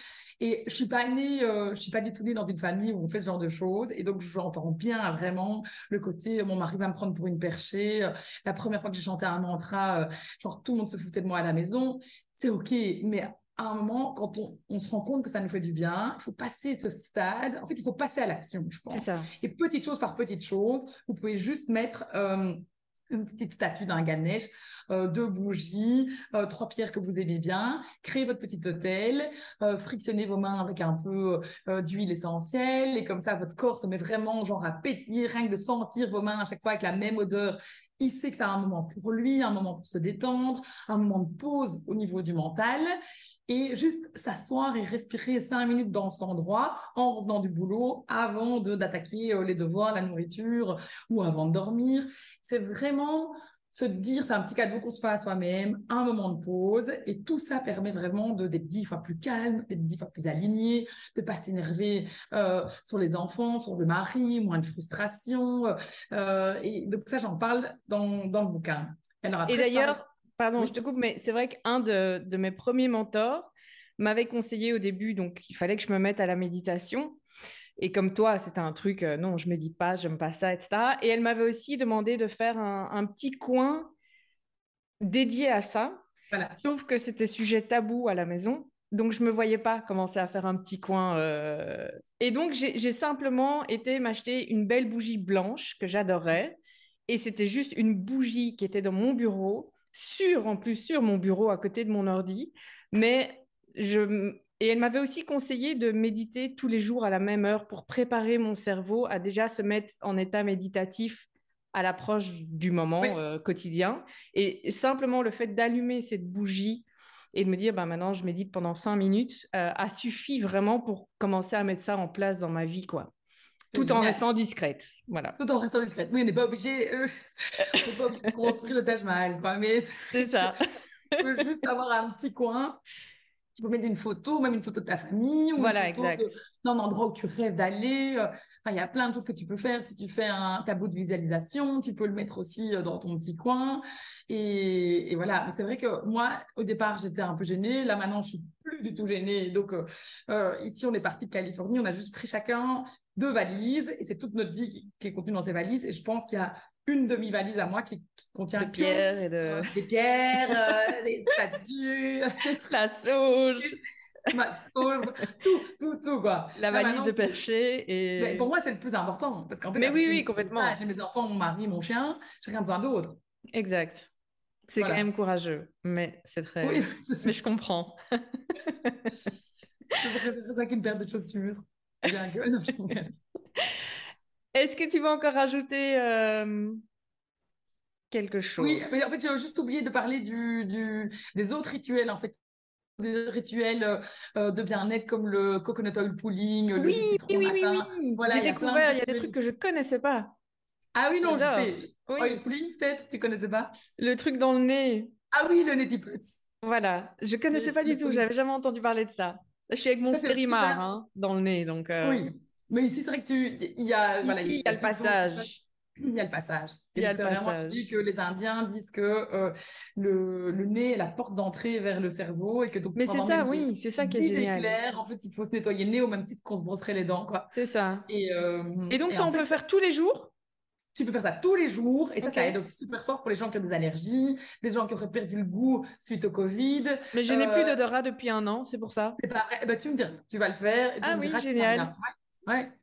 Et je suis pas née, euh, je suis pas du tout née dans une famille où on fait ce genre de choses. Et donc, j'entends bien vraiment le côté, mon mari va me prendre pour une perchée. La première fois que j'ai chanté un mantra, euh, genre tout le monde se foutait de moi à la maison. C'est OK, mais à un moment, quand on, se rend compte que ça nous fait du bien, il faut passer ce stade. En fait, il faut passer à l'action, je pense. Ça. Et petite chose par petite chose, vous pouvez juste mettre euh, une petite statue d'un Ganesh, euh, deux bougies, euh, trois pierres que vous aimez bien, créez votre petit hôtel, euh, frictionnez vos mains avec un peu d'huile essentielle et comme ça votre corps se met vraiment genre à pétiller, rien que de sentir vos mains à chaque fois avec la même odeur. Il sait que c'est un moment pour lui, un moment pour se détendre, un moment de pause au niveau du mental et juste s'asseoir et respirer cinq minutes dans cet endroit en revenant du boulot avant d'attaquer euh, les devoirs, la nourriture ou avant de dormir. C'est vraiment se dire, c'est un petit cadeau qu'on se fait à soi-même, un moment de pause, et tout ça permet vraiment de d'être dix fois plus calme, d'être dix fois plus aligné, de pas s'énerver euh, sur les enfants, sur le mari, moins de frustration. Euh, et donc ça, j'en parle dans, dans le bouquin. et d'ailleurs, Pardon, je te coupe, mais c'est vrai qu'un de, mes premiers mentors m'avait conseillé au début, donc il fallait que je me mette à la méditation. Et comme toi, c'était un truc, euh, non, je médite pas, j'aime pas ça, etc. Et elle m'avait aussi demandé de faire un, petit coin dédié à ça. Sauf que c'était sujet tabou à la maison. Donc, je ne me voyais pas commencer à faire un petit coin. Euh. Et donc, j'ai simplement été m'acheter une belle bougie blanche que j'adorais. Et c'était juste une bougie qui était dans mon bureau sur, en plus, sur mon bureau à côté de mon ordi. Mais je. Et elle m'avait aussi conseillé de méditer tous les jours à la même heure pour préparer mon cerveau à déjà se mettre en état méditatif à l'approche du moment euh, quotidien. Et simplement le fait d'allumer cette bougie et de me dire, bah, maintenant, je médite pendant cinq minutes, euh, a suffi vraiment pour commencer à mettre ça en place dans ma vie, quoi. Tout en restant discrète, voilà. Tout en restant discrète. Oui, on n'est pas obligé, euh, de construire le Taj Mahal, quoi. Mais c'est ça. tu peux juste avoir un petit coin tu peux mettre une photo, même une photo de ta famille, ou voilà, une photo exact. d'un endroit où tu rêves d'aller. Euh, il y a plein de choses que tu peux faire. Si tu fais un tableau de visualisation, tu peux le mettre aussi euh, dans ton petit coin. Et, voilà, c'est vrai que moi, au départ, j'étais un peu gênée. Là, maintenant, je suis plus du tout gênée. Donc, euh, ici, on est parti de Californie. On a juste pris chacun deux valises et c'est toute notre vie qui, qui, est contenue dans ces valises. Et je pense qu'il y a une demi-valise à moi qui, contient des pierres et de... Euh, des pierres, euh, des statues, la sauge, ma sauge, tout, tout, tout quoi. La valise de perché et. Mais pour moi, c'est le plus important parce qu'en fait, mais oui, oui, complètement. J'ai mes enfants, mon mari, mon chien, j'ai rien besoin d'autre. Exact. C'est quand même courageux, mais c'est très. Oui, mais je comprends. c'est ça qu'une paire de chaussures. Bien que... Est-ce que tu veux encore rajouter euh, quelque chose? Oui, mais en fait, j'ai juste oublié de parler du, du, des autres rituels, en fait. Des rituels euh, de bien-être comme le coconut oil pooling, oui, le citron oui, oui, oui, Voilà, j'ai découvert, il y a des trucs que je connaissais pas. Ah oui, non, je sais. Oui. Oil pooling, peut-être, tu connaissais pas Le truc dans le nez. Ah oui, le neti Voilà, je connaissais pas du tout, j'avais jamais entendu parler de ça. Je suis avec mon stérimar hein, dans le nez, donc. Euh, oui, mais ici, c'est vrai que tu. Il y a, voilà, il y a le passage. Il y a le passage. Il y a le passage. dit que les Indiens disent que euh, le, le, nez est la porte d'entrée vers le cerveau et que donc. Mais c'est ça, oui, c'est ça qui est génial. Clair, en fait, il faut se nettoyer le nez au même titre qu'on se brosserait les dents, quoi. C'est ça. Et, euh, et donc ça, on peut faire tous les jours? Tu peux faire ça tous les jours et ça, ça aide aussi super fort pour les gens qui ont des allergies, des gens qui auraient perdu le goût suite au Covid. Mais je n'ai plus euh, d'odorat depuis un an, c'est pour ça. C'est pas vrai. Eh ben, tu me diras, tu vas le faire. ah oui, génial.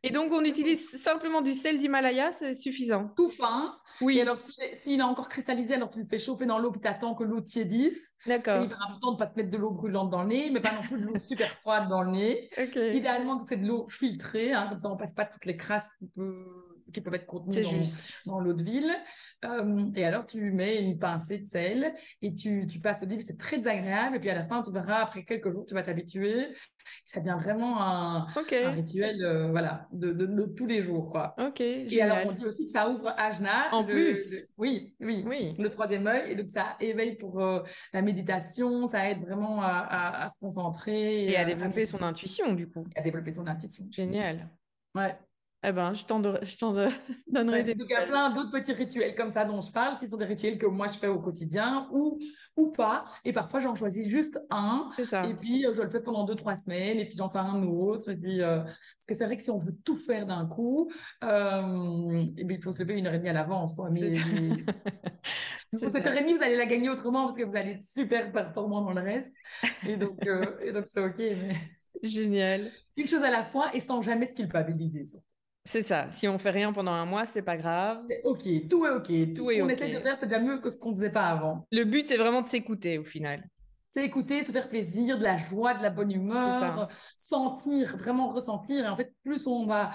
Et donc, on utilise simplement du sel d'Himalaya, c'est suffisant. Tout fin. Oui. Et alors, s'il est encore cristallisé, alors tu le fais chauffer dans l'eau puis tu attends que l'eau tiédisse. D'accord. C'est hyper important de ne pas te mettre de l'eau brûlante dans le nez, mais pas non plus de l'eau super froide dans le nez. Idéalement, c'est de l'eau filtrée, hein, comme ça on passe pas toutes les crasses qui peuvent, qui peuvent être contenues dans, dans l'eau de ville. Euh, et alors, tu mets une pincée de sel et tu, tu passes au début, c'est très agréable. Et puis à la fin, tu verras, après quelques jours, tu vas t'habituer. Ça devient vraiment un, un rituel euh, voilà, de, de, tous les jours. Quoi. Et alors, on dit aussi que ça ouvre Ajna. En plus. oui, oui, oui, le troisième œil. Et donc, ça éveille pour euh, la méditation. Ça aide vraiment à, à, se concentrer. Et, à développer son intuition, du coup. À développer son intuition. Génial. Ouais. Eh ben, je t'en donnerai des. Donc, il y a plein d'autres petits rituels comme ça dont je parle, qui sont des rituels que moi je fais au quotidien ou, ou pas. Et parfois, j'en choisis juste un. C'est ça. Et puis, euh, je le fais pendant deux, trois semaines. Et puis, j'en fais un autre. Et puis, euh, parce que c'est vrai que si on veut tout faire d'un coup, euh, et il faut se lever une heure et demie à l'avance. Quoi. Mais, cette heure et demie, vous allez la gagner autrement parce que vous allez être super performant dans le reste. Et donc, et donc c'est OK. Mais... Génial. Une chose à la fois et sans jamais se culpabiliser. Surtout. C'est ça. Si on fait rien pendant un mois, c'est pas grave. Ok, tout est ok. Tout, ce qu'on essaie de faire, c'est déjà mieux que ce qu'on faisait pas avant. Le but, c'est vraiment de s'écouter au final. C'est écouter, se faire plaisir, de la joie, de la bonne humeur, sentir, vraiment ressentir. Et en fait, plus on va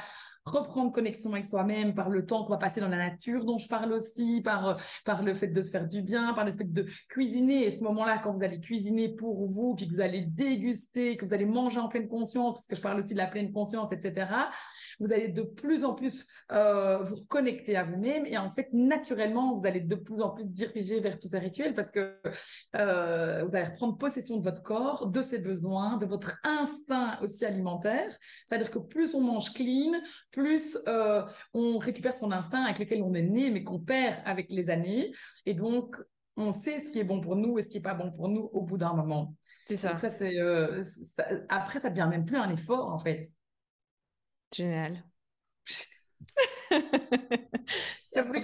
reprendre connexion avec soi-même par le temps qu'on va passer dans la nature dont je parle aussi, par, euh, par le fait de se faire du bien, par le fait de cuisiner. Et ce moment-là, quand vous allez cuisiner pour vous, puis que vous allez déguster, que vous allez manger en pleine conscience, parce que je parle aussi de la pleine conscience, etc., vous allez de plus en plus euh, vous reconnecter à vous-même et en fait, naturellement, vous allez de plus en plus diriger vers tous ces rituels parce que euh, vous allez reprendre possession de votre corps, de ses besoins, de votre instinct aussi alimentaire. C'est-à-dire que plus on mange clean, plus euh, on récupère son instinct avec lequel on est né, mais qu'on perd avec les années. Et donc, on sait ce qui est bon pour nous et ce qui n'est pas bon pour nous au bout d'un moment. C'est ça. Donc ça, c'est, euh, après, ça devient même plus un effort, en fait. Génial. c'est plus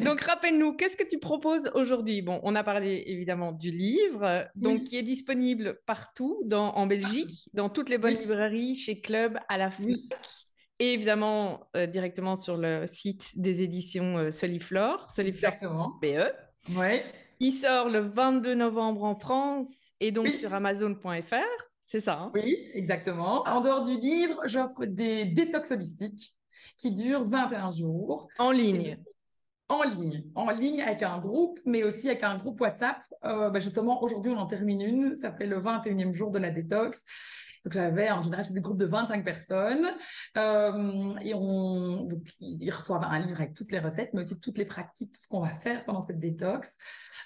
donc, rappelle-nous, qu'est-ce que tu proposes aujourd'hui? Bon, on a parlé évidemment du livre, donc qui est disponible partout dans, en Belgique, dans toutes les bonnes librairies, chez Club, à la FNAC et évidemment euh, directement sur le site des éditions euh, Soliflore, Soliflore BE. Ouais. Il sort le 22 novembre en France et donc sur Amazon.fr. C'est ça. Hein? Oui, exactement. En dehors du livre, j'offre des détox holistiques qui durent 21 jours. En ligne. en ligne, en ligne avec un groupe, mais aussi avec un groupe WhatsApp. Euh, bah, justement, aujourd'hui, on en termine une. Ça fait le 21e jour de la détox. Donc, j'avais, en général, c'est des groupes de 25 personnes. Euh, et on, ils reçoivent un livre avec toutes les recettes, mais aussi toutes les pratiques, tout ce qu'on va faire pendant cette détox.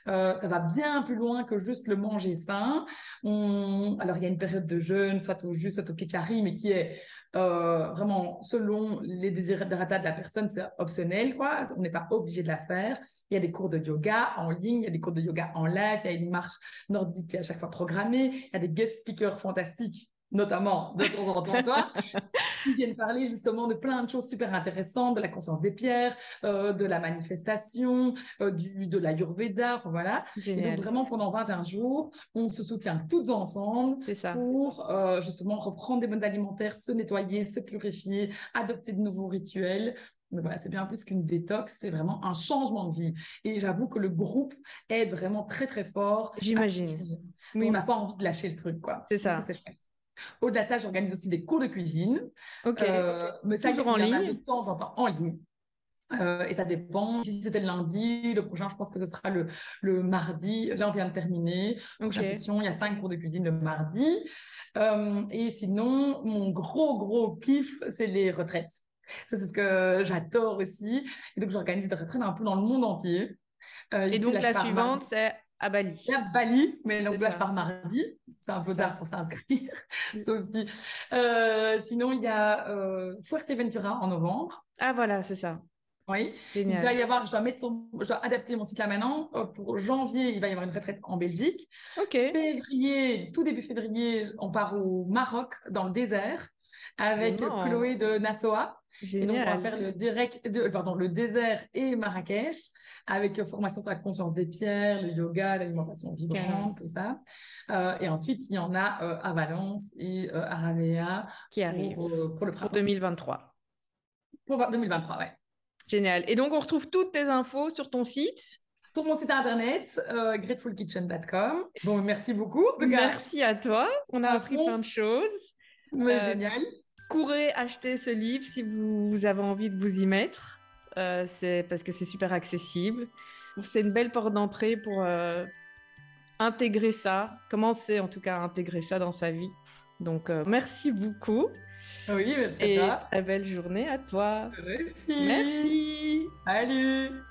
Euh, ça va bien plus loin que juste le manger sain. Alors, il y a une période de jeûne, soit au jus, soit au ketchari, mais qui est euh, vraiment selon les désirs de la personne, c'est optionnel, quoi. On n'est pas obligé de la faire. Il y a des cours de yoga en ligne, il y a des cours de yoga en live, il y a une marche nordique qui est à chaque fois programmée, il y a des guest speakers fantastiques notamment de temps en temps toi, qui viennent parler justement de plein de choses super intéressantes, de la conscience des pierres, euh, de la manifestation, euh, du, de l'ayurveda, enfin voilà. Et donc vraiment pendant 21 jours, on se soutient toutes ensemble pour euh, justement reprendre des modes alimentaires, se nettoyer, se purifier, adopter de nouveaux rituels. Mais voilà, c'est bien plus qu'une détox, c'est vraiment un changement de vie. Et j'avoue que le groupe aide vraiment très très fort. J'imagine. Oui. On n'a pas envie de lâcher le truc, quoi. C'est ça. c'est chouette. Au-delà de ça, j'organise aussi des cours de cuisine. Ok. Euh, mais ça, Toujours en ligne De temps en temps en ligne. Euh, et ça dépend. Si c'était le lundi, le prochain, je pense que ce sera le, le mardi. Là, on vient de terminer. Prochaine session, il y a cinq cours de cuisine le mardi. Euh, et sinon, mon gros, gros kiff, c'est les retraites. Ça, c'est ce que j'adore aussi. Et donc, j'organise des retraites un peu dans le monde entier. et donc, la suivante, c'est à Bali. À Bali, mais donc là, je pars mardi. C'est un peu tard pour s'inscrire. ça aussi. Euh, sinon, il y a euh, Fuerteventura en novembre. Ah, voilà, c'est ça. Oui. Il va y avoir, je dois, mettre je dois adapter mon site là maintenant. Euh, pour janvier, il va y avoir une retraite en Belgique. Ok. Février, tout début février, on part au Maroc, dans le désert, avec Chloé de Et donc, on va faire le, direct, de, pardon, le désert et Marrakech avec euh, formation sur la conscience des pierres, le yoga, l'alimentation vibrante, tout ça. Euh, et ensuite, il y en a euh, à Valence et à Ravea qui arrive pour, le printemps. Pour 2023. Pour 2023, ouais. Génial. Et donc, on retrouve toutes tes infos sur ton site? Sur mon site internet, gratefulkitchen.com. Bon, merci beaucoup. Merci à toi. On a appris plein de choses. génial. Courez acheter ce livre si vous avez envie de vous y mettre. Euh, c'est parce que c'est super accessible. C'est une belle porte d'entrée pour euh, intégrer ça, commencer en tout cas à intégrer ça dans sa vie. Donc euh, merci beaucoup. Oui, merci Et à toi. belle journée à toi. Merci. Merci. Salut.